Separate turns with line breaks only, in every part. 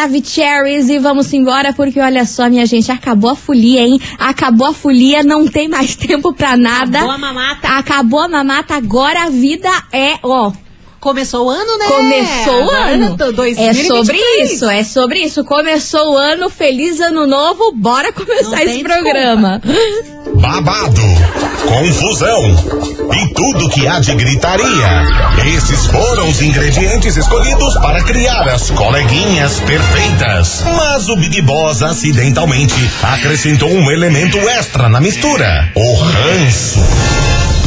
Maravicheries e vamos embora porque olha só, minha gente, acabou a folia, hein? Acabou a folia, não tem mais tempo pra nada.
Acabou a mamata.
Acabou a mamata, agora a vida é, ó,
Começou o ano, né?
Começou o ano. É
2023.
sobre isso, é sobre isso. Começou o ano, feliz ano novo, bora começar esse programa.
babado, confusão e tudo que há de gritaria. Esses foram os ingredientes escolhidos para criar as coleguinhas perfeitas. Mas o Big Boss acidentalmente acrescentou um elemento extra na mistura: o ranço.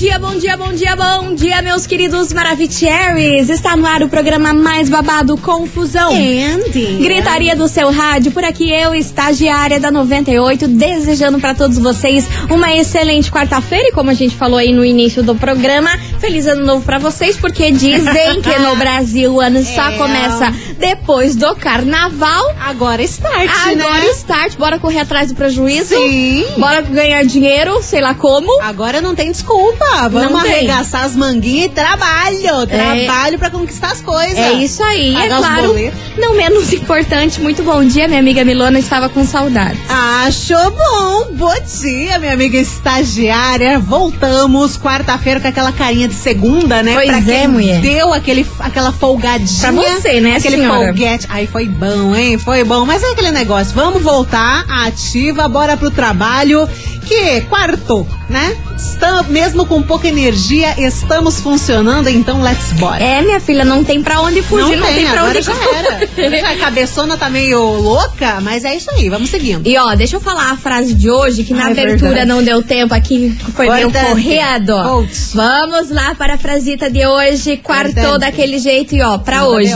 dia, bom dia, bom dia, bom dia, meus queridos Maravicheries. Está no ar o programa mais babado Confusão.
Andy.
Gritaria do seu rádio, por aqui eu, estagiária da 98, desejando para todos vocês uma excelente quarta-feira e como a gente falou aí no início do programa, feliz ano novo para vocês, porque dizem que no Brasil o ano só
É.
começa depois do carnaval.
Agora start,
Agora
né?
start, bora correr atrás do prejuízo.
Sim.
Bora ganhar dinheiro, sei lá como.
Agora não tem desculpa. Vamos
Não tem.
arregaçar as manguinhas e trabalho. Trabalho pra conquistar as coisas.
É isso aí, é
Pagar
claro. Não menos importante, muito bom dia, minha amiga Milona estava com saudades.
Acho bom. Bom dia, minha amiga estagiária. Voltamos quarta-feira com aquela carinha de segunda, né?
Pois
pra
é, mulher.
Deu aquele, aquela folgadinha.
Pra você, né,
Aquele
senhora?
Folguete. Aí foi bom, hein? Foi bom. Mas é aquele negócio. Vamos voltar ativa, bora pro trabalho. Que quarto, né? Estamos, mesmo com pouca energia, estamos funcionando, então let's bora.
É, minha filha, não tem pra onde fugir, não, tem, pra
agora
onde
já era. A cabeçona tá meio louca, mas é isso aí, vamos seguindo.
E ó, deixa eu falar a frase de hoje, que na
Ah, é
abertura não deu tempo aqui, foi meio
Importante.
corredo.
Outs.
Vamos lá para a frasita de hoje, quartou
Importante.
daquele jeito e ó, pra hoje.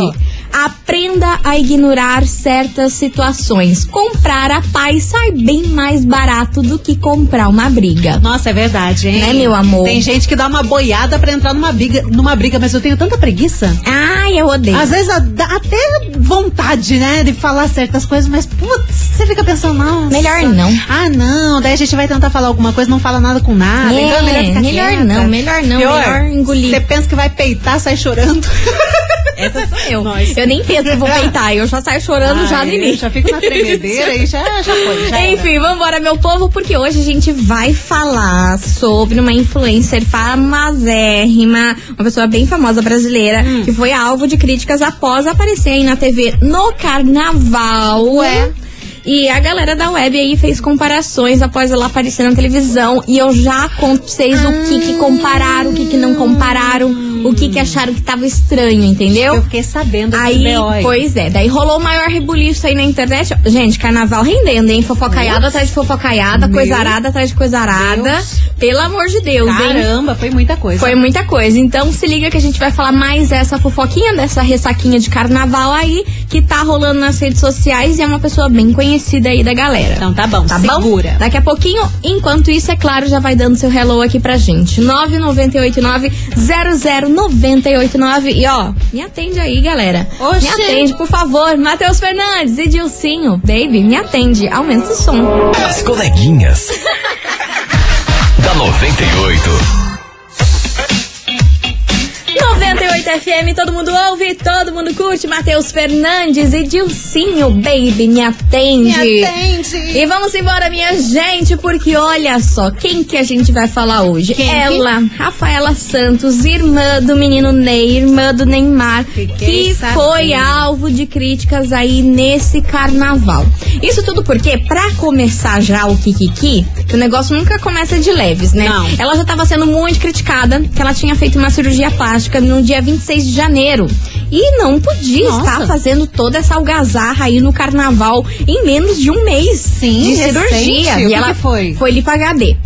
Aprenda a ignorar certas situações. Comprar a paz sai bem mais barato do que comprar uma briga.
Nossa, é verdade, hein?
Né, meu amor?
Tem gente que dá uma boiada pra entrar numa briga, numa briga, mas eu tenho tanta preguiça.
Ai, eu odeio.
Às vezes dá até vontade, né, de falar certas coisas, mas putz, você fica pensando, não.
Melhor não.
Ah, não. Daí a gente vai tentar falar alguma coisa, não fala nada com nada.
É,
então é melhor ficar
melhor
quieta.
não, melhor não, melhor engolir.
Você pensa que vai peitar, sai chorando.
Essa sou eu.
Nós.
Eu nem penso que vou peitar, eu já saio chorando já no
Ai,
início.
Já fico na tremedeira e já, já foi. Já era.
Enfim, vambora, meu povo, porque hoje a gente vai falar sobre uma influencer famosérrima, uma pessoa bem famosa brasileira,
Hum.
que foi alvo de críticas após aparecer aí na TV no carnaval.
Ué?
E a galera da web aí fez comparações após ela aparecer na televisão. E eu já conto pra vocês o que que compararam, o que que não compararam, o que que acharam que tava estranho, entendeu?
Eu fiquei sabendo
Aí,
BO
pois é, daí rolou o maior rebuliço aí na internet. Gente, carnaval rendendo, hein? Fofocaiada atrás de fofocaiada,
Meu
coisa arada atrás de coisa arada.
Deus.
Pelo amor de Deus, hein?
Caramba, foi muita coisa.
Foi muita coisa. Então se liga que a gente vai falar mais essa fofoquinha, dessa ressaquinha de carnaval aí, que tá rolando nas redes sociais e é uma pessoa bem conhecida aí da galera.
Então tá bom,
Tá
segura.
bom? Daqui a pouquinho, enquanto isso, é claro, já vai dando seu hello aqui pra gente. 9989-00989. E ó, me atende aí, galera.
Oxê.
Me atende, por favor. Matheus Fernandes e Dilcinho. Baby, me atende. Aumenta o som.
As coleguinhas. da 98.
FM, todo mundo ouve, todo mundo curte. Matheus Fernandes e Dilcinho, baby, me atende.
Me atende.
E vamos embora, minha gente, porque olha só, quem que a gente vai falar hoje?
Quem?
Ela, Rafaela Santos, irmã do menino Ney, irmã do Neymar,
Fiquei
que
sabendo.
foi alvo de críticas aí nesse carnaval. Isso tudo porque, pra começar já o Kikiki, que o negócio nunca começa de leves, né?
Não.
Ela já estava sendo muito criticada, que ela tinha feito uma cirurgia plástica no dia 26 de janeiro. E não podia
Nossa.
estar fazendo toda essa algazarra aí no carnaval em menos de um mês
Sim,
de
recente.
cirurgia.
O
e
que
ela
que foi?
Foi lipa HD.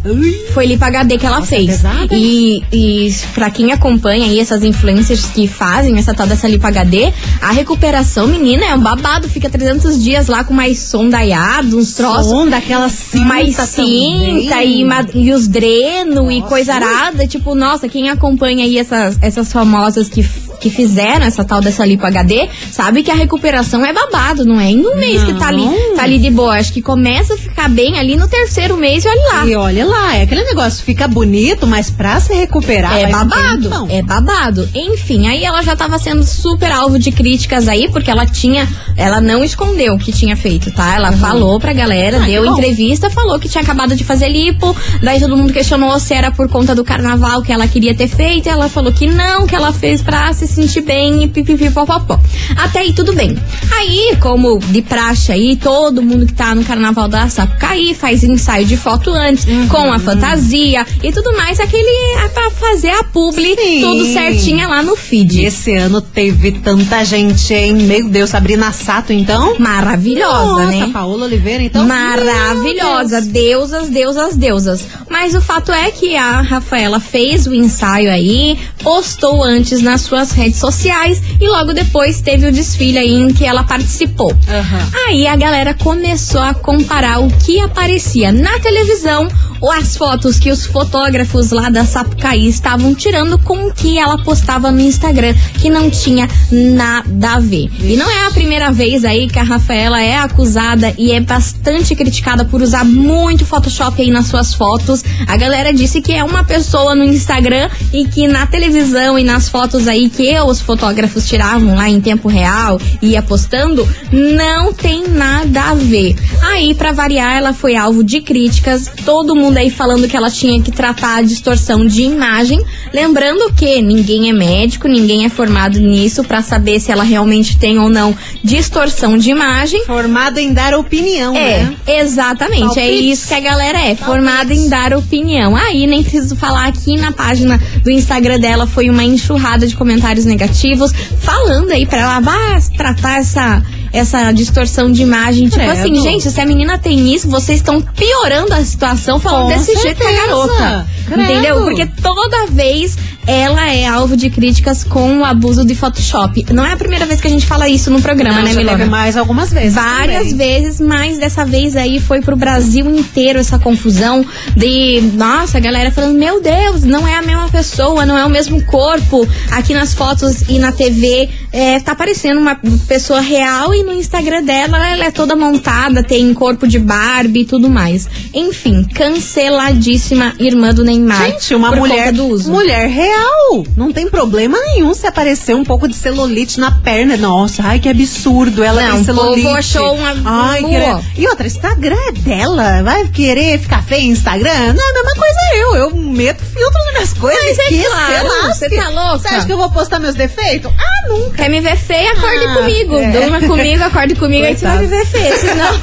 Foi lipa HD que ela
Nossa,
fez.
pesada.
E, e pra quem acompanha aí essas influencers que fazem essa tal dessa lipa HD, a recuperação, menina, é um babado. Fica 300 dias lá com mais sondaiado, uns troços.
Som daquela cinta
mais cinta e, e os dreno e
Nossa.
coisa arada. Tipo, nossa, quem acompanha aí essas, essas famosas que, que fizeram essa tal dessa lipo HD, sabe que a recuperação é babado, não é em um mês que tá ali,
Não.
tá ali de boa. Acho que começa bem ali no terceiro mês e olha lá.
E olha lá, é aquele negócio, fica bonito, mas pra se recuperar.
É
um
babado,
tempão.
é babado. Enfim, aí ela já tava sendo super alvo de críticas aí, porque ela tinha, ela não escondeu o que tinha feito, tá? Ela falou pra galera,
Ah,
deu entrevista, falou que tinha acabado de fazer lipo, daí todo mundo questionou se era por conta do carnaval que ela queria ter feito, e ela falou que não, que ela fez pra se sentir bem e pipipipopopó. Até aí tudo bem. Aí, como de praxe aí, todo mundo que tá no carnaval da Sapucaí faz ensaio de foto antes,
Uhum.
com a fantasia e tudo mais, aquele é pra fazer a publi
Sim.
tudo certinho lá no feed.
Esse ano teve tanta gente, hein? Meu Deus, Sabrina Sato, então?
Maravilhosa,
Nossa,
né?
Paola Oliveira, então?
Maravilhosa,
Deus.
deusas, deusas, deusas. Mas o fato é que a Rafaela fez o ensaio aí, postou antes nas suas redes sociais e logo depois teve o desfile aí em que ela participou.
Aham.
Aí a galera começou a comparar o que aparecia na televisão ou as fotos que os fotógrafos lá da Sapucaí estavam tirando com o que ela postava no Instagram, que não tinha nada a ver. E não é a primeira vez aí que a Rafaela é acusada e é bastante criticada por usar muito Photoshop aí nas suas fotos. A galera disse que é uma pessoa no Instagram e que na televisão e nas fotos aí que os fotógrafos tiravam lá em tempo real e ia postando, não tem nada a ver. Aí, pra variar, ela foi alvo de críticas, todo mundo aí falando que ela tinha que tratar a distorção de imagem. Lembrando que ninguém é médico, ninguém é formado nisso pra saber se ela realmente tem ou não distorção de imagem.
Formada em dar opinião,
É,
né?
exatamente. É isso que a galera é, formada em dar opinião. Aí, nem preciso falar aqui na página do Instagram dela, foi uma enxurrada de comentários negativos, falando aí pra ela, vá tratar essa. Essa distorção de imagem. Tipo
Credo.
assim, gente, se a menina tem isso, vocês estão piorando a situação falando
Com
desse jeito com a
certeza.
garota.
Credo.
Entendeu? Porque toda vez ela é alvo de críticas com o abuso de Photoshop. Não é a primeira vez que a gente fala isso no programa,
Não,
né, Milena?
mais algumas vezes.
Várias
também.
vezes, mas dessa vez aí foi pro Brasil inteiro essa confusão de, nossa, a galera falando, meu Deus, não é a mesma pessoa, não é o mesmo corpo. Aqui nas fotos e na TV é, tá parecendo uma pessoa real e no Instagram dela ela é toda montada, tem corpo de Barbie e tudo mais. Enfim, canceladíssima irmã do Neymar.
Gente, uma mulher,
do uso.
mulher real. Não tem problema nenhum se aparecer um pouco de celulite na perna. Nossa, ai que absurdo. Ela
Não,
tem celulite.
povo achou uma
ai,
boa.
querer- E outra, Instagram é dela. Vai querer ficar feia em Instagram? Não, a mesma coisa eu. Eu meto filtro nas minhas coisas.
Mas é
que
claro, você tá louca?
Você acha que eu vou postar meus defeitos? Ah, nunca.
Quer me ver feia, acorde
Ah,
comigo.
é.
Durma comigo, acorde comigo, aí você vai me ver feia. Senão.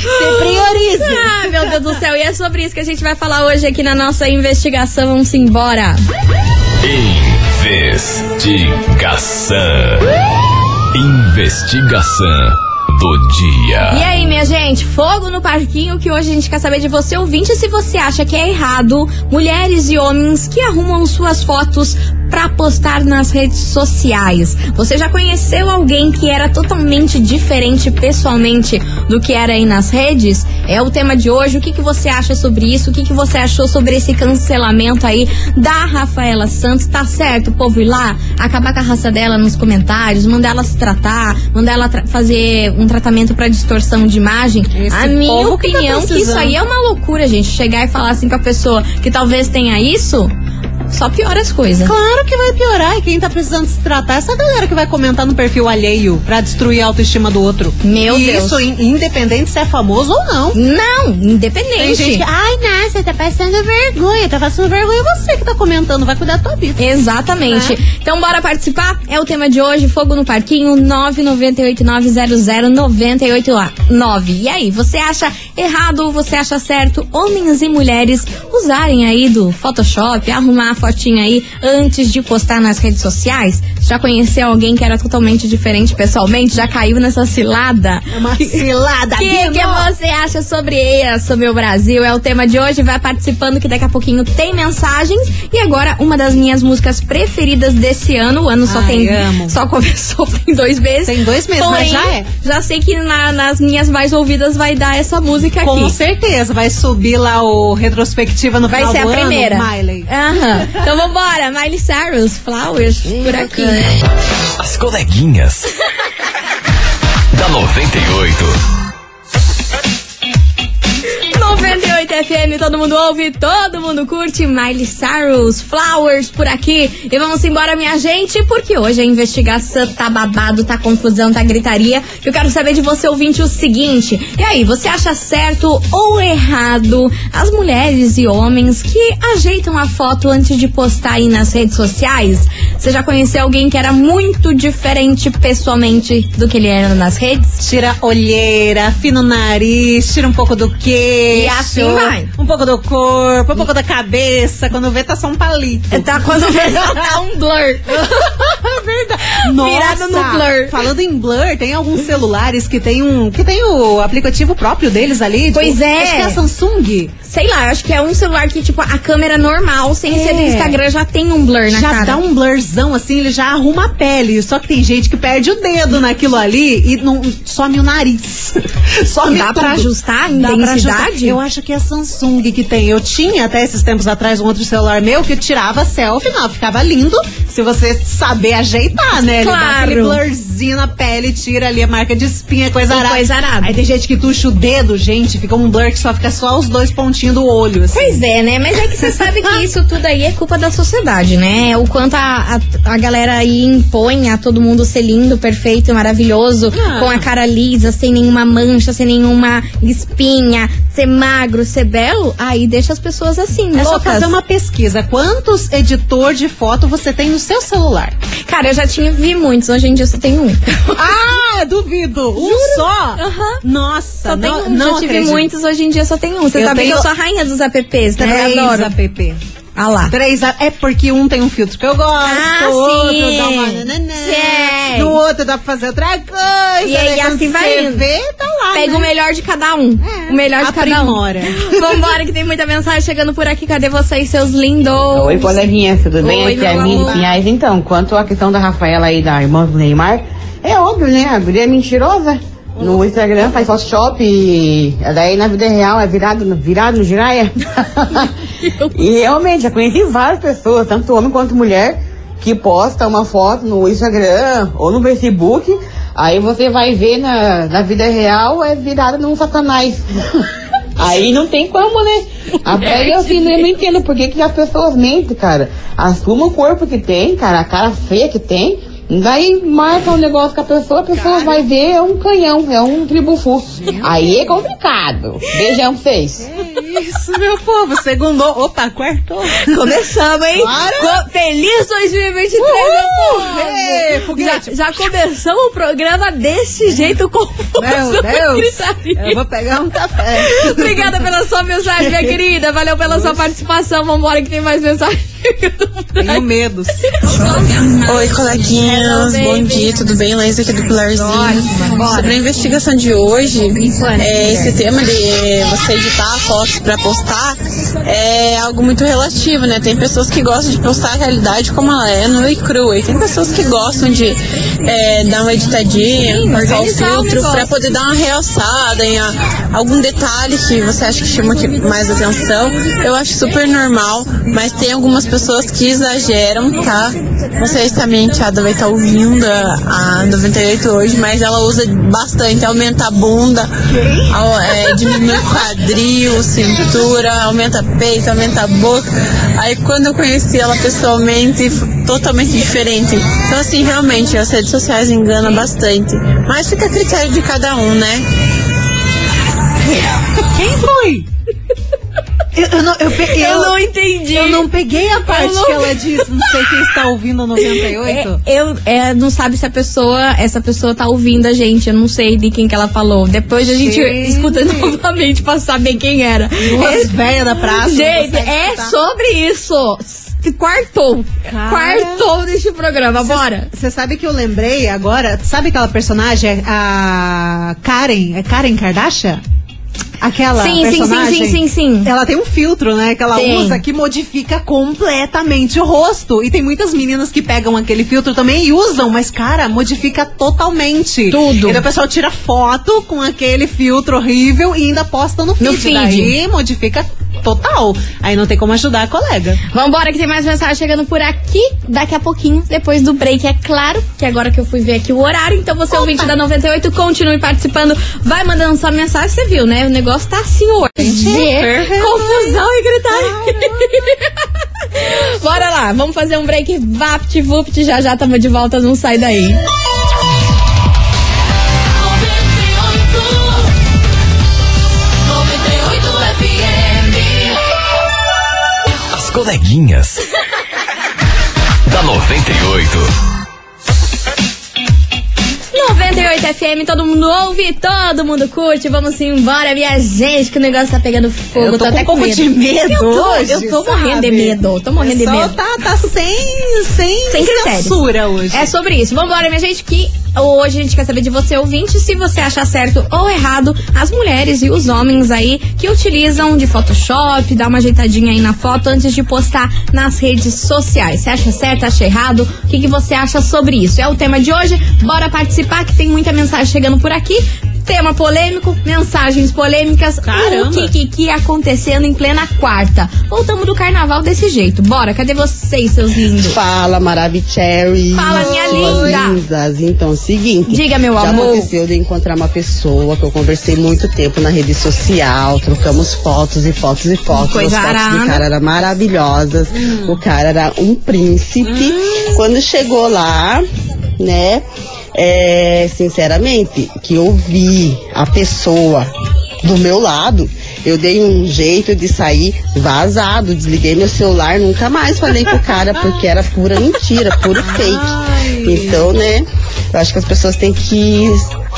Você prioriza.
Ah, meu Deus do céu. E é sobre isso que a gente vai falar hoje aqui na nossa investigação. Vamos embora.
Investigação. Investigação do dia.
E aí, minha gente, fogo no parquinho que hoje a gente quer saber de você, ouvinte, se você acha que é errado mulheres e homens que arrumam suas fotos pra postar nas redes sociais. Você já conheceu alguém que era totalmente diferente pessoalmente do que era aí nas redes? É o tema de hoje. O que, que você acha sobre isso? O que, que você achou sobre esse cancelamento aí da Rafaela Santos? Tá certo, o povo ir lá, acabar com a raça dela nos comentários, mandar ela se tratar, mandar ela tra- fazer um tratamento pra distorção de imagem?
Esse
a minha
povo que tá
opinião que isso aí é uma loucura, gente. Chegar e falar assim com a pessoa que talvez tenha isso, só piora as coisas.
Claro que vai piorar. E quem tá precisando se tratar é essa galera que vai comentar no perfil alheio pra destruir a autoestima do outro.
Meu
e
Deus.
Isso, in- independente se é famoso ou não.
Não,
Tem
independente.
gente que, ai, nossa, tá passando vergonha. Tá passando vergonha você que tá comentando. Vai cuidar da tua vida.
Exatamente.
Né?
Então bora participar? É o tema de hoje, Fogo no Parquinho, 998900989. E aí, você acha errado ou você acha certo homens e mulheres usarem aí do Photoshop, arrumar a fotinha aí antes de postar nas redes sociais? Já conheceu alguém que era totalmente diferente pessoalmente? Já caiu nessa cilada?
É uma cilada,
O que, que você acha sobre isso, meu Brasil? É o tema de hoje. Vai participando que daqui a pouquinho tem mensagens. E agora, uma das minhas músicas preferidas desse ano. O ano só
Ai,
tem.
amo.
Só começou tem dois meses.
Tem dois meses,
Porém,
mas já é.
Já sei que na- nas minhas mais ouvidas vai dar essa música
Com
aqui.
certeza. Vai subir lá o retrospectiva no
Vai ser a primeira.
Miley.
Aham. Então vambora, Miley Cyrus, Flowers, por aqui.
As coleguinhas. da 98.
98 FM, todo mundo ouve, todo mundo curte. Miley Cyrus, Flowers por aqui. E vamos embora, minha gente, porque hoje a investigação tá babado, tá confusão, tá gritaria. Eu quero saber de você, ouvinte, o seguinte. E aí, você acha certo ou errado as mulheres e homens que ajeitam a foto antes de postar aí nas redes sociais? Você já conheceu alguém que era muito diferente pessoalmente do que ele era nas redes?
Tira olheira, afina o nariz, tira um pouco do queixo.
E assim vai.
Um pouco do corpo, um pouco da cabeça. Quando vê, tá só um palito.
Tá quando vê, tá um blur.
É verdade.
Virado no blur.
Falando em blur, tem alguns celulares que tem um. que tem o aplicativo próprio deles ali.
Pois
tipo,
é.
Acho que é a Samsung.
Sei lá, acho que é um celular que, tipo, a câmera normal, sem
É.
ser do Instagram, já tem um blur na
já
cara.
dá um blurzão assim, ele já arruma a pele. Só que tem gente que perde o dedo naquilo ali e não some o nariz. some
Dá
tudo.
pra ajustar a
Dá pra ajustar.
intensidade?
Eu acho que é a Samsung que tem. Eu tinha até esses tempos atrás um outro celular meu que tirava selfie, não, ficava lindo se você saber ajeitar, né? Ele dá
Claro.
aquele blurzinho na pele, tira ali a marca de espinha, coisa arada.
coisa arada.
Aí tem gente que tuxa o dedo, gente, fica um blur que só fica só os dois pontinhos do olho, assim.
Pois é, né? Mas é que você sabe que isso tudo aí é culpa da sociedade, né? O quanto a, a, a galera aí impõe a todo mundo ser lindo, perfeito, maravilhoso,
Ah.
com a cara lisa, sem nenhuma mancha, sem nenhuma espinha, ser magro, ser belo, aí deixa as pessoas assim,
É só fazer uma pesquisa. Quantos editor de foto você tem no seu celular?
Cara, eu já tinha vi muitos, hoje em dia só tenho um.
Ah, duvido! Um só?
Aham.
Nossa,
Só tem
não,
um,
não
já tive
acredito.
muitos, hoje em dia só tem um. Você
Eu
sabe que eu sou a rainha dos apps, né?
Três
Eu adoro.
app.
Ah lá.
Três. É porque um tem um filtro que eu gosto,
Ah,
o outro
sim.
dá uma nananã, no outro dá pra fazer outra coisa.
E aí,
quando
assim vai indo.
vê, lá,
Pega
né?
o melhor de cada um.
É,
o melhor de cada um. Vambora, que tem muita mensagem chegando por aqui. Cadê vocês, seus lindos?
Oi, coleguinha, tudo bem?
Oi,
Aqui é a. Então, quanto à questão da Rafaela aí, da irmã do Neymar, é óbvio, né? A guria é mentirosa. No Instagram faz Photoshop e daí na vida real é virado, no- virado no giraia. e realmente, já conheci várias pessoas, tanto homem quanto mulher, que posta uma foto no Instagram ou no Facebook, aí você vai ver na, na vida real é virada num satanás. Aí não tem como, né? A pele assim, eu não entendo por que, que as pessoas mentem, cara. Assuma o corpo que tem, cara, a cara feia que tem. Daí marca um negócio com a pessoa, a pessoa vai ver, é um canhão, é um tribufu. Aí é complicado. Beijão pra vocês.
Isso, meu povo. Segundo. Opa, quartou.
Começamos, hein?
Bora.
Co- Feliz 2023,
Uhul!
meu povo!
Ei, foguete.
já, já começamos o programa desse jeito com
Meu Deus. Eu vou pegar um café.
Obrigada pela sua mensagem, minha querida. Valeu pela sua participação. Vambora que tem mais mensagem.
Tenho medos.
Oi, coleguinhas.
Hello,
Bom dia, tudo bem? Laís aqui do Pilarzinho. Sobre a investigação de hoje, é, esse tema de você editar a foto pra postar é algo muito relativo, né? Tem pessoas que gostam de postar a realidade como ela é, nua e crua. E tem pessoas que gostam de é, dar uma editadinha, passar o filtro pra poder dar uma realçada em a- algum detalhe que você acha que chama mais atenção. Eu acho super normal, mas tem algumas pessoas que exageram, tá? Não sei se a minha enteada vai estar ouvindo a, a 98 hoje, mas ela usa bastante, aumenta a bunda, é, diminui o quadril, cintura, aumenta peito, aumenta a boca. Aí quando eu conheci ela pessoalmente, totalmente diferente. Então assim, realmente, as redes sociais enganam bastante. Mas fica a critério de cada um, né?
Quem foi? Eu, eu não, eu, peguei,
Eu não entendi.
eu não peguei a parte
não-
que ela disse. Não sei quem está ouvindo a 98.
É, eu é, não sabe se a pessoa, essa pessoa tá ouvindo a gente. Eu não sei de quem que ela falou. Depois a gente
Gente.
escuta novamente pra saber quem era.
Duas velhas da praça.
Gente, é
escutar.
sobre isso. Quartou.
Cara.
Quartou neste programa. Bora.
Você sabe que eu lembrei agora? Sabe aquela personagem, a Karen? É Karen Kardashian? Aquela
Sim, sim, sim,
personagem?
sim, sim, sim.
Ela tem um filtro, né? Que ela
Tem.
usa que modifica completamente o rosto. E tem muitas meninas que pegam aquele filtro também e usam, mas, cara, modifica totalmente.
Tudo.
E o pessoal tira foto com aquele filtro horrível e ainda posta no feed.
No feed.
Daí modifica total. Aí não tem como ajudar a colega.
Vambora que tem mais mensagem chegando por aqui. Daqui a pouquinho, depois do break, é claro. Que agora que eu fui ver aqui o horário. Então você, ouvinte da 98, continue participando. Vai mandando sua mensagem. Você viu, né? O negócio tá assim hoje. Confusão e gritaria. Bora lá, vamos fazer um break vapt vupt. Já já tamo de volta, não sai daí.
Coleguinhas. da 98.
98 FM, todo mundo ouve, todo mundo curte. Vamos embora, minha gente, que o negócio tá pegando fogo.
Eu tô com
até
um pouco
medo.
de medo
eu tô,
hoje,
Eu tô
sabe?
morrendo de medo. Tô morrendo de medo.
tá, tá sem, sem,
Sem
censura hoje.
É sobre isso. Vambora, minha gente, que hoje a gente quer saber de você, ouvinte, se você acha certo ou errado as mulheres e os homens aí que utilizam de Photoshop, dá uma ajeitadinha aí na foto antes de postar nas redes sociais. Você acha certo, acha errado? O que, que você acha sobre isso? É o tema de hoje. Bora participar, que tem muita mensagem chegando por aqui. Tema polêmico, mensagens polêmicas.
Caramba.
O que, que, que acontecendo em plena quarta? Voltamos do carnaval desse jeito. Bora, cadê vocês, seus lindos?
Fala, Maravicherry.
Fala, minha linda.
lindas. Então, o seguinte.
Diga, meu
já
amor.
aconteceu de encontrar uma pessoa que eu conversei muito tempo na rede social, trocamos fotos e fotos e fotos.
Coisa
As fotos do cara eram maravilhosas. O cara era um príncipe. Quando chegou lá, né? É, sinceramente, que eu vi a pessoa do meu lado, eu dei um jeito de sair vazado, desliguei meu celular, nunca mais falei com o cara, porque era pura mentira, puro fake. Então, né, eu acho que as pessoas têm que.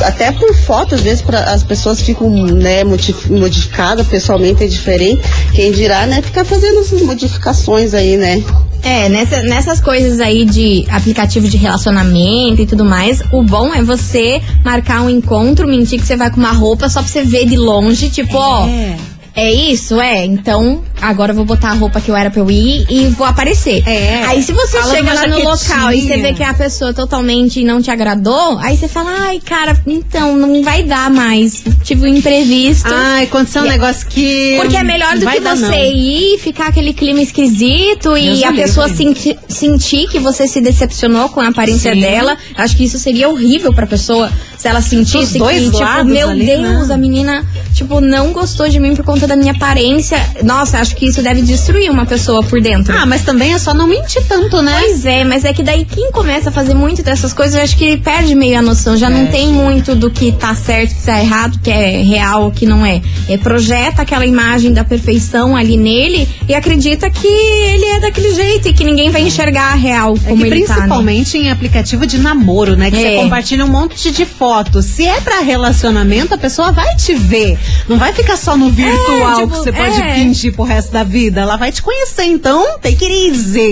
Até por foto, às vezes pra, as pessoas ficam né, modi- modificadas, pessoalmente é diferente. Quem dirá, né, ficar fazendo essas modificações aí, né?
É, nessa- nessas coisas aí de aplicativo de relacionamento e tudo mais, o bom é você marcar um encontro, mentir que você vai com uma roupa só pra você ver de longe, tipo, ó.
É.
É isso, é. Então, agora eu vou botar a roupa que eu era pra eu ir e vou aparecer.
É.
Aí se você
Fala
chega lá no local e você vê que a pessoa totalmente não te agradou, aí você fala, ai, cara, então, não vai dar mais. Tive um imprevisto.
Ai, aconteceu um
E-
negócio que.
Porque é melhor do que
dar,
você
não.
ir, ficar aquele clima esquisito e
Deus
a
o
pessoa
livre.
senti- sentir que você se decepcionou com a aparência
Sim.
dela. Acho que isso seria horrível pra pessoa se ela sentisse
Dos dois
que, tipo, meu
ali,
Deus,
né?
a menina, tipo, não gostou de mim por conta da minha aparência. Nossa, acho que isso deve destruir uma pessoa por dentro.
Ah, mas também é só não mentir tanto, né?
Pois é, mas é que daí quem começa a fazer muito dessas coisas, eu acho que perde meio a noção. Já não tem muito do que tá certo, que tá errado, que é real, que não é. é. Projeta aquela imagem da perfeição ali nele e acredita que ele é daquele jeito e que ninguém vai enxergar a real
É
como
que
ele tá. né?
principalmente em aplicativo de namoro, né? Que
É.
você compartilha um monte de fotos. Se é pra relacionamento, a pessoa vai te ver. Não vai ficar só no virtual
tipo,
que você pode
é.
fingir pro resto da vida. Ela vai te conhecer. Então, tem.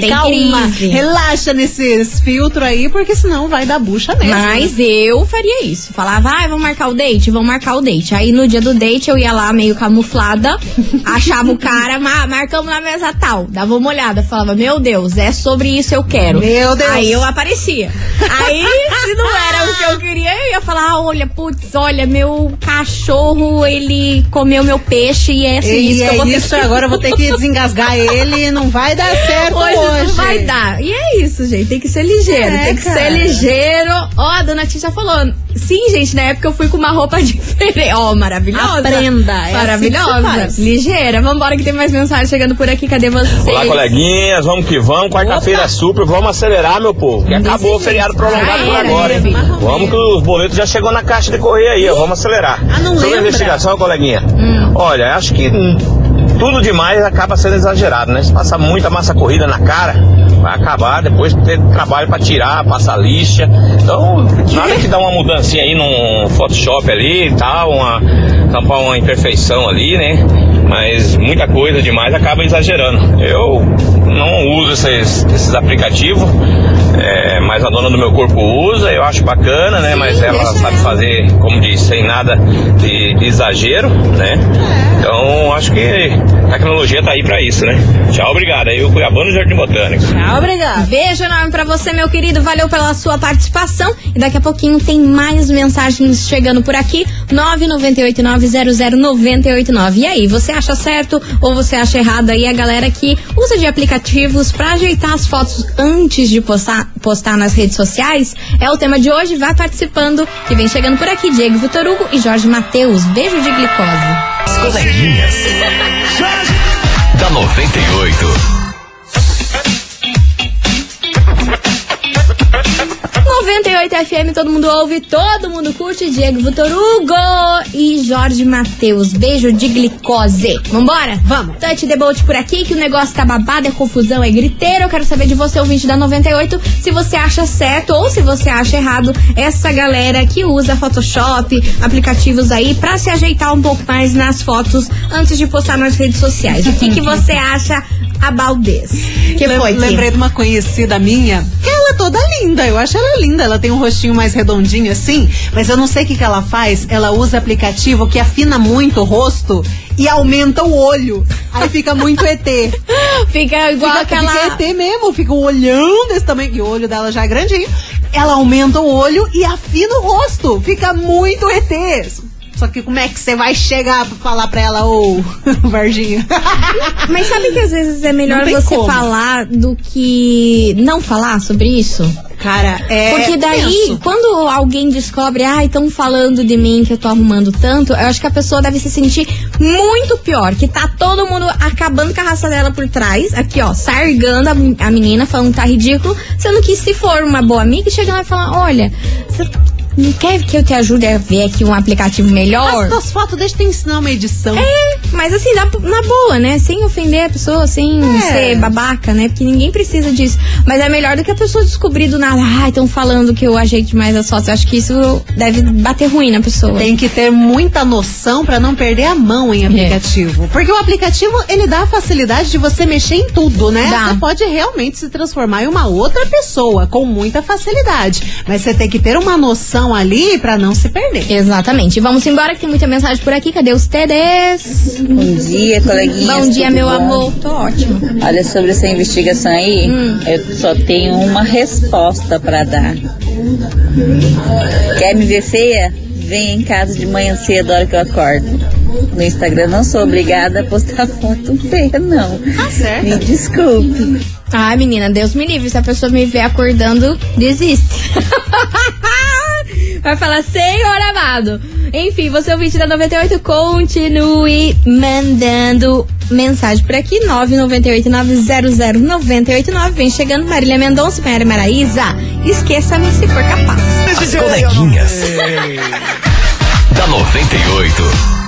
Take
Calma.
easy.
Relaxa nesses filtros aí, porque senão vai dar bucha mesmo.
Mas eu faria isso. Falava, ah, vamos marcar o date? Vamos marcar o date. Aí no dia do date eu ia lá meio camuflada, achava o cara, ma- marcamos na mesa tal. Dava uma olhada, falava, meu Deus, é sobre isso eu quero.
Meu Deus.
Aí eu aparecia. Aí, se não era o que eu queria, eu ia falar, ah, olha, putz, olha, meu cachorro, ele comeu meu peixe e é assim,
E
isso que eu
é
vou ter
isso,
que-
agora eu vou ter que desengasgar ele. Não vai dar certo hoje.
Hoje, não vai dar. E é isso, gente. Tem que ser ligeiro.
É,
tem que
cara.
ser ligeiro. Ó, a dona Tia falou. Sim, gente, na época eu fui com uma roupa diferente. Ó, maravilhosa.
Aprenda, é
Maravilhosa.
assim se faz.
Ligeira. Vambora que tem mais mensagem chegando por aqui. Cadê vocês?
Olá, coleguinhas, vamos que vamos. Quarta-feira é super, vamos acelerar, meu povo. Que acabou o feriado prolongado por
Já
agora, hein? Vamos que os boletos já chegou na caixa de correio aí, ó. Vamos acelerar.
Ah, não
Sobre a
lembra?
investigação, coleguinha.
Hum.
Olha, acho que tudo demais acaba sendo exagerado, né? Se passar muita massa corrida na cara, vai acabar depois ter trabalho pra tirar, passar lixa. Então, nada que dá uma mudancinha aí num Photoshop ali e tal, uma, tampar uma imperfeição ali, né? Mas muita coisa demais acaba exagerando. Eu não uso esses, esses aplicativos. é, mas a dona do meu corpo usa, eu acho bacana, né? mas ela sabe fazer, como diz, sem nada de, de exagero, né? Então acho que a tecnologia tá aí pra isso, né? Tchau, obrigado. Aí o Cuiabano Jardim Botânico.
Tchau, obrigada.
Beijo enorme pra você, meu querido. Valeu pela sua participação. E daqui a pouquinho tem mais mensagens chegando por aqui. 998900989. E aí, você acha certo ou você acha errado aí a galera que usa de aplicativos pra ajeitar as fotos antes de postar, postar nas redes sociais? É o tema de hoje. Vai participando. Que vem chegando por aqui Diego Vitor Hugo e Jorge Matheus. Beijo de glicose.
As coleguinhas. da 98.
98 FM, todo mundo ouve, todo mundo curte. Diego Vitor Hugo e Jorge Matheus. Beijo de glicose. Vambora?
Vamos.
Touch the boat por aqui, que o negócio tá babado, é confusão, é griteiro. Eu quero saber de você, ouvinte da 98, se você acha certo ou se você acha errado essa galera que usa Photoshop, aplicativos aí, pra se ajeitar um pouco mais nas fotos antes de postar nas redes sociais. O que, que você acha about this? Que
Lem-
foi, Kim?
Lembrei de uma conhecida minha. que Ela é toda linda, eu acho ela linda. Ela tem um rostinho mais redondinho assim, mas eu não sei o que, que ela faz. Ela usa aplicativo que afina muito o rosto e aumenta o olho. Aí fica muito ET.
Fica igual
Fica,
aquela.
fica ET mesmo, fica um olhão desse tamanho, e o olho dela já é grandinho. Ela aumenta o olho e afina o rosto. Fica muito ET. Só que como é que você vai chegar pra falar pra ela, ô, Varginha?
Mas sabe que às vezes é melhor você
como.
falar do que não falar sobre isso?
Cara, é.
Porque daí,
tenso.
quando alguém descobre, ai, estão falando de mim que eu tô arrumando tanto, eu acho que a pessoa deve se sentir muito pior. Que tá todo mundo acabando com a raça dela por trás, aqui ó, sargando a, a menina, falando que tá ridículo. Sendo que se for uma boa amiga, chega lá e fala: olha, você não quer que eu te ajude a ver aqui um aplicativo melhor?
As, as fotos, deixa eu te ensinar uma edição.
É, mas assim, na, na boa, né? Sem ofender a pessoa, sem
É.
ser babaca, né? Porque ninguém precisa disso. Mas é melhor do que a pessoa descobrir do nada, ah, estão falando que eu ajeito mais as fotos. Eu acho que isso deve bater ruim na pessoa.
Tem que ter muita noção pra não perder a mão
É.
em aplicativo. Porque o aplicativo, ele dá a facilidade de você mexer em tudo, né?
Dá.
Você pode realmente se transformar em uma outra pessoa com muita facilidade. Mas você tem que ter uma noção ali pra não se perder.
Exatamente. Vamos embora que tem muita mensagem por aqui. Cadê os TDs?
Bom dia, coleguinhas.
Bom dia, meu
bom?
amor. Tô ótimo.
Olha, sobre essa investigação aí, eu só tenho uma resposta pra dar. Quer me ver feia? Vem em casa de manhã cedo, a hora que eu acordo. No Instagram não sou obrigada a postar foto feia, não.
Tá certo.
Me desculpe.
Ai, menina, Deus me livre. Se a pessoa me ver acordando, desiste. Vai falar, Senhor amado. Enfim, você ouvinte da 98, continue mandando mensagem por aqui. 998-900-989. Vem chegando Marília Mendonça, Maria Maraísa. Esqueça-me se for capaz.
As coleguinhas. da 98.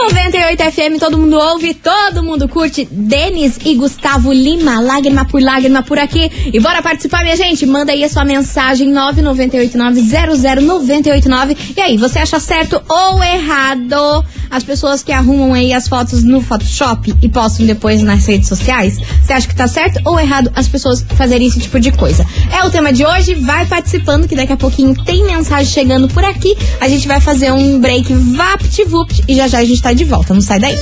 98 FM, todo mundo ouve, todo mundo curte. Denis e Gustavo Lima, lágrima por lágrima por aqui. E bora participar, minha gente? Manda aí a sua mensagem 998900989. E aí, você acha certo ou errado as pessoas que arrumam aí as fotos no Photoshop e postam depois nas redes sociais? Você acha que tá certo ou errado as pessoas fazerem esse tipo de coisa? É o tema de hoje, vai participando que daqui a pouquinho tem mensagem chegando por aqui. A gente vai fazer um break vapt-vupt e já já a gente tá de volta, não sai daí.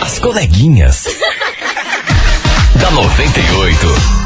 As coleguinhas. da 98.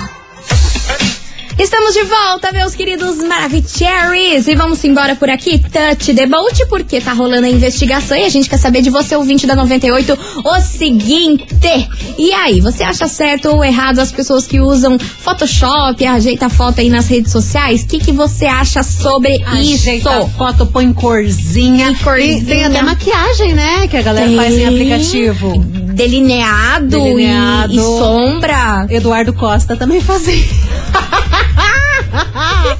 Estamos de volta, meus queridos Maravicheries. E vamos embora por aqui, Touch the Boat, porque tá rolando a investigação e a gente quer saber de você, ouvinte da 98, o seguinte. E aí, você acha certo ou errado as pessoas que usam Photoshop, ajeita foto aí nas redes sociais? O que, que você acha sobre
Ajeita
isso?
a foto, põe corzinha.
E corzinha.
E tem até maquiagem, né? Que a galera faz em
Tem.
aplicativo.
Delineado,
Delineado.
E, e sombra.
Eduardo Costa também fazia.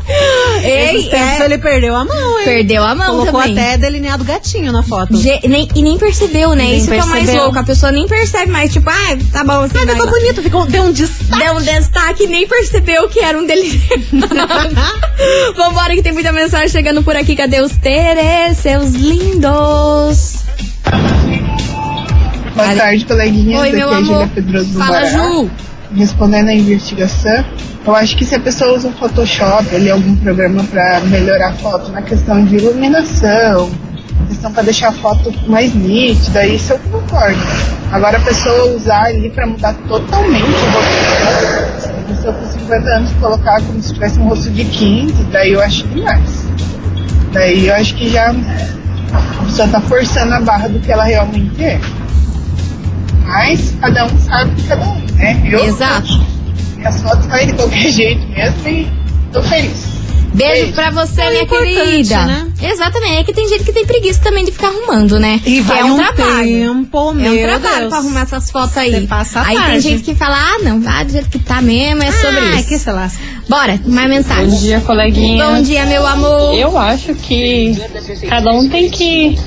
Eita,
Esses tempos
é.
ele perdeu a mão, hein?
Perdeu a mão
Colocou
também.
até delineado gatinho na foto.
Ge- nem- e nem percebeu, né?
Nem
Isso que é o mais
percebeu.
louco. A pessoa nem percebe mais. Tipo, ah, tá bom. Assim,
Mas
vai
ficou
lá.
bonito, ficou, deu um destaque.
Deu um destaque, nem percebeu que era um dele. Vambora que tem muita mensagem chegando por aqui. Cadê os Tere, seus lindos?
Boa tarde, coleguinhas.
Oi,
Aqui
meu
é
amor. Fala. Ju.
Respondendo a investigação, eu acho que se a pessoa usa o Photoshop ali, algum programa para melhorar a foto na questão de iluminação, questão para deixar a foto mais nítida, isso eu concordo. Agora a pessoa usar ali para mudar totalmente o rosto dela, a pessoa com 50 anos colocar como se tivesse um rosto de 15, daí eu acho demais. Daí eu acho que já a pessoa tá forçando a barra do que ela realmente é. Mas cada um sabe de cada um, né? Eu,
Exato.
Minhas fotos de qualquer jeito mesmo e tô feliz.
Beijo
Beijo.
pra você,
É
minha querida.
né?
Exatamente. É que tem gente que tem preguiça também de ficar arrumando, né?
E
Que
vai
é um,
um
trabalho.
tempo,
é um trabalho
Deus.
pra arrumar essas fotos aí.
Você passa
aí tem
tarde.
gente que fala, ah, não, vai do jeito que tá mesmo, é sobre
Ah,
isso.
que sei lá.
Bora, mais mensagem.
Bom dia, coleguinha.
Bom dia, meu amor.
Eu acho que cada um tem que,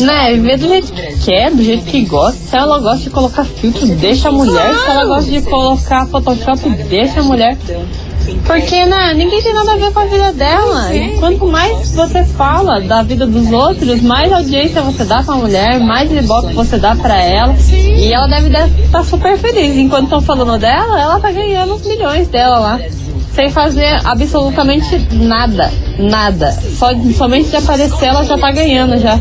né, ver do jeito que quer, do jeito que gosta. Se ela gosta de colocar filtro, deixa a mulher. Se ela gosta de colocar Photoshop, deixa a mulher. Porque, né, ninguém tem nada a ver com a vida dela. E quanto mais você fala da vida dos outros, mais audiência você dá pra mulher, mais ibope você dá pra ela. E ela deve estar super feliz. Enquanto estão falando dela, ela tá ganhando os milhões dela lá. Sem fazer absolutamente nada. Nada. Só, somente de aparecer ela já tá ganhando já.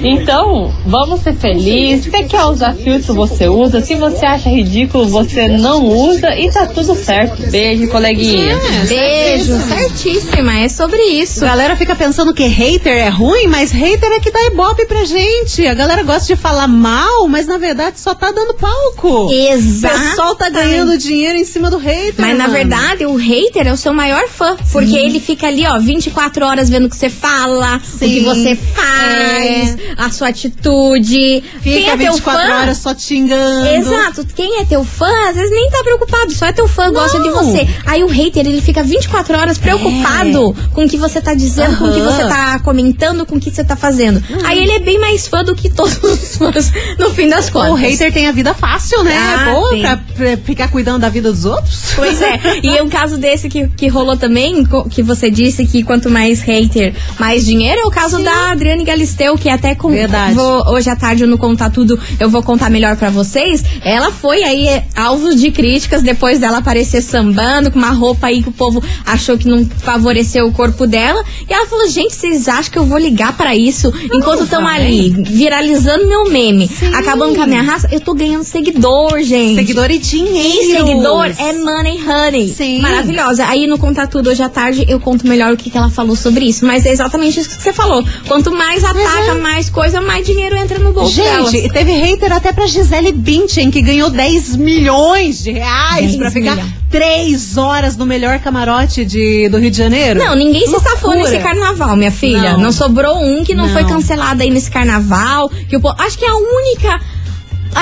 Então, vamos ser felizes. Se você quer usar filtro, você usa. Se você acha ridículo, você não usa. E tá tudo certo. Beijo, coleguinha.
Beijo, certíssima, é sobre isso.
A galera fica pensando que hater é ruim, mas hater é que dá ibope pra gente. A galera gosta de falar mal, mas na verdade só tá dando palco. O
Exato.
pessoal tá ganhando dinheiro em cima do hater.
Mas na
mano.
verdade, o hater é o seu maior fã. Porque ele fica ali, ó, 24 horas vendo o que você fala, o que
Sim.
você faz, a sua atitude. Quem
fica
é teu
24
fã?
horas só te enganando.
Exato. Quem é teu fã, às vezes nem tá preocupado, só é teu fã, gosta de você. Aí o hater, ele fica 24 horas preocupado com o que você tá dizendo, com o que
É.
Você tá comentando, com o que você tá fazendo. Aí ele é bem mais fã do que todos os fãs, no fim das contas.
O hater tem a vida fácil, né?
Ah,
Pô,
tem.
pra, pra ficar cuidando da vida dos outros.
Pois é, e um caso desse que, que rolou também, que você disse que quanto mais hater, mais dinheiro, é o caso da Adriane Galisteu, que até com,
Verdade.
vou- hoje à tarde eu não contar tudo, eu vou contar melhor pra vocês. Ela foi aí é, alvo de críticas depois dela aparecer sambando, com uma roupa aí que o povo achou que não favoreceu o corpo dela. E ela falou, gente, vocês acham que eu vou ligar pra isso enquanto estão ali, viralizando meu meme, acabando com a minha raça? Eu tô ganhando seguidor, gente.
Seguidor e dinheiro.
E seguidor é money honey.
Sim.
Maravilhosa. Aí no Contar Tudo hoje à tarde eu conto melhor o que, que ela falou sobre isso. Mas é exatamente isso que você falou. Quanto mais ataca, mais coisa, mais dinheiro entra no bolso delas.
Gente, teve hater até pra Gisele Bündchen, que ganhou 10 milhões de reais
10
pra ficar
milhões.
três horas no melhor camarote de, do Rio de Janeiro.
Não, ninguém se safou nesse carnaval, minha filha.
Não.
Não, sobrou um que não,
Não.
foi cancelado aí nesse carnaval. Que o Acho que é a única.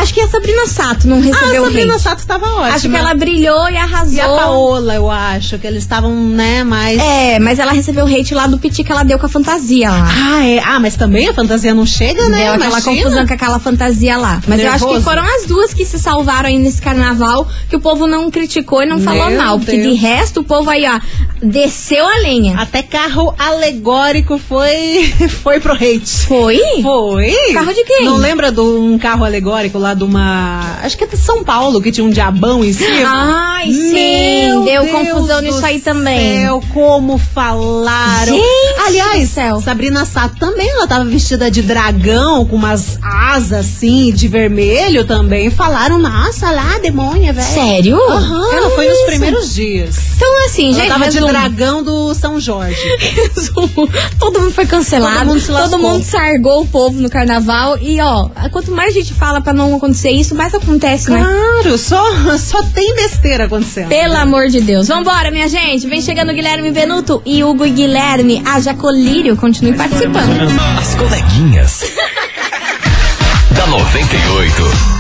Acho que a Sabrina Sato não
Ah,
recebeu
a Sabrina
hate.
Sato tava ótima.
Acho que ela brilhou e arrasou.
E a Paola, eu acho, que eles estavam, né, mais...
É, mas ela recebeu hate lá do piti que ela deu com a fantasia lá.
Ah, é. Ah, mas também a fantasia não chega, né?
Deu aquela
Imagina.
confusão com aquela fantasia lá. Mas eu acho que
Nervoso.
foram as duas que se salvaram aí nesse carnaval, que o povo não criticou e não falou
Meu
mal. Porque
Deus.
de resto, o povo aí, ó, desceu a lenha.
Até carro alegórico foi, foi pro hate.
Foi?
Foi?
Carro de quem?
Não lembra de um carro alegórico lá de uma. Acho que é de São Paulo, que tinha um diabão em cima?
Ai, sim.
Meu
Deu
Deus
confusão nisso aí também.
Céu, como falaram.
Gente
Aliás,
céu.
Sabrina Sato também, ela tava vestida de dragão, com umas asas assim, de vermelho também. Falaram, nossa, lá, demônia, velho.
Sério?
Aham, ela foi nos primeiros dias.
Então, assim,
Ela
gente,
tava de
resumo.
dragão do São Jorge.
Resumo. Todo mundo foi cancelado.
Todo mundo se lascou.
mundo sargou o povo no carnaval. E, ó, quanto mais gente fala pra não acontecer isso, mais acontece, né?
Claro, só, só tem besteira acontecendo.
Pelo amor de Deus. Vambora, minha gente. Vem chegando Guilherme Venuto e Hugo e Guilherme. A Jacolírio. Continue participando.
As coleguinhas. da 98.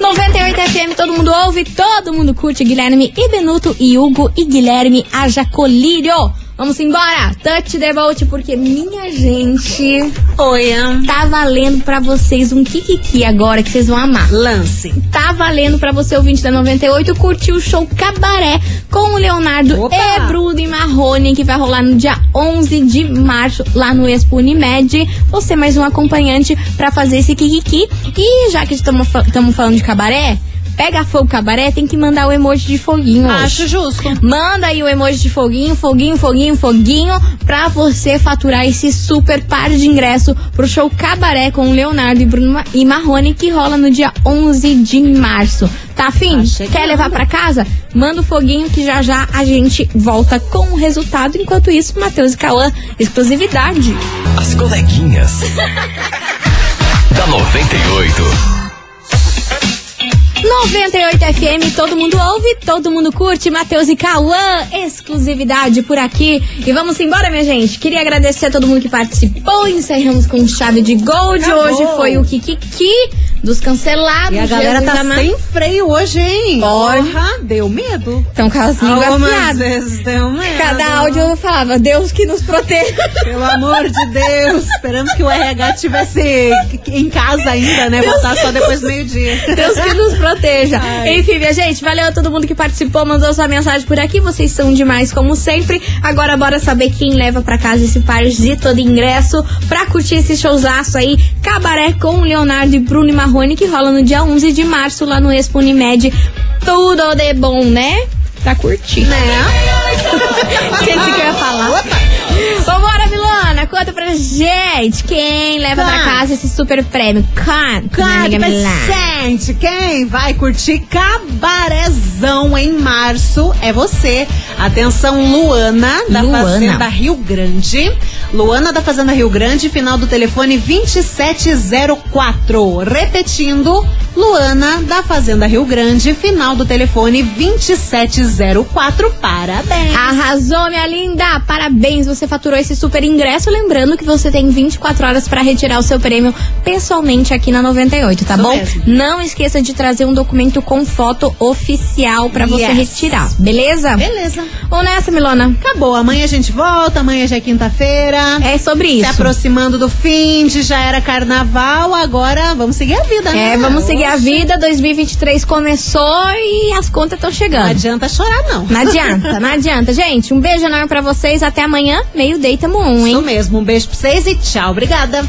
98 FM, todo mundo ouve, todo mundo curte. Guilherme e Benuto e Hugo e Guilherme Aja Colírio. Vamos embora! Touch the boat, porque minha gente.
Oi,
Tá valendo pra vocês um Kikiki agora que vocês vão amar.
Lance.
Tá valendo pra você, ouvinte da 98, curtir o show Cabaré com o Leonardo
Opa!
e Bruno e Marrone, que vai rolar no dia 11 de março, lá no Expo Unimed. Você mais um acompanhante pra fazer esse Kikiki. E já que estamos falando de cabaré, pega fogo cabaré, tem que mandar o emoji de foguinho hoje.
Acho justo.
Manda aí o emoji de foguinho, foguinho, foguinho, foguinho, pra você faturar esse super par de ingresso pro show Cabaré com o Leonardo e Bruno e Marrone, que rola no dia 11 de março. Tá afim?
chegando.
Quer levar pra casa? Manda o foguinho que já já a gente volta com o resultado. Enquanto isso, Matheus e Cauã, exclusividade.
As coleguinhas. da 98.
98 FM, todo mundo ouve, todo mundo curte. Matheus e Cauã, exclusividade por aqui. E vamos embora, minha gente. Queria agradecer a todo mundo que participou. Encerramos com chave de gold.
Acabou.
Hoje foi o Kikiki dos cancelados.
E a galera
Jesus
tá
amado.
sem freio hoje, hein?
Porra.
Deu medo.
Então, línguas
Algumas
afiadas.
vezes deu medo.
Cada áudio eu falava, Deus que nos proteja.
Pelo amor de Deus. Esperamos que o RH tivesse em casa ainda, né? Voltar só depois do meio-dia.
Deus que nos proteja.
Ai.
Enfim, minha gente, valeu a todo mundo que participou, mandou sua mensagem por aqui. Vocês são demais, como sempre. Agora, bora saber quem leva pra casa esse parzito de ingresso pra curtir esse showzaço aí. Cabaré com o Leonardo e Bruno e Marrone, que rola no dia 11 de março lá no Expo Unimed. Tudo de bom, né? Pra curtir.
Né?
Esqueci que eu ia falar. Milana, conta pra gente quem leva pra
Tá.
casa esse super prêmio. Amiga
mas
Milana.
gente, quem vai curtir cabarezão em março é você. Atenção, Luana, da
Luana.
Fazenda Rio Grande. Luana da Fazenda Rio Grande, final do telefone 2704. Repetindo, Luana da Fazenda Rio Grande, final do telefone 2704. Parabéns.
Arrasou, minha linda! Parabéns, você faturou esse super ingresso. Lembrando que você tem 24 horas pra retirar o seu prêmio pessoalmente aqui na 98, tá
Isso
bom?
mesmo.
Não esqueça de trazer um documento com foto oficial você
Yes.
retirar, beleza?
Beleza.
Vamos nessa, Milona.
Acabou. Amanhã a gente volta. Amanhã já é quinta-feira.
É sobre
Se
isso.
aproximando do fim de já era carnaval, agora vamos seguir a vida, né?
É, vamos seguir a
Oxe,
vida. 2023 começou e as contas estão
Não
chegando.
adianta chorar, não.
Não adianta, não adianta. Gente, um beijo enorme pra vocês. Até amanhã, meio-day, tamo um, hein?
Isso mesmo. Um beijo pra vocês e tchau. Obrigada.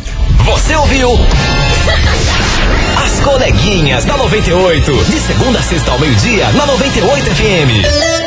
Você ouviu? As coleguinhas da 98. De segunda a sexta ao meio-dia, na 98 FM.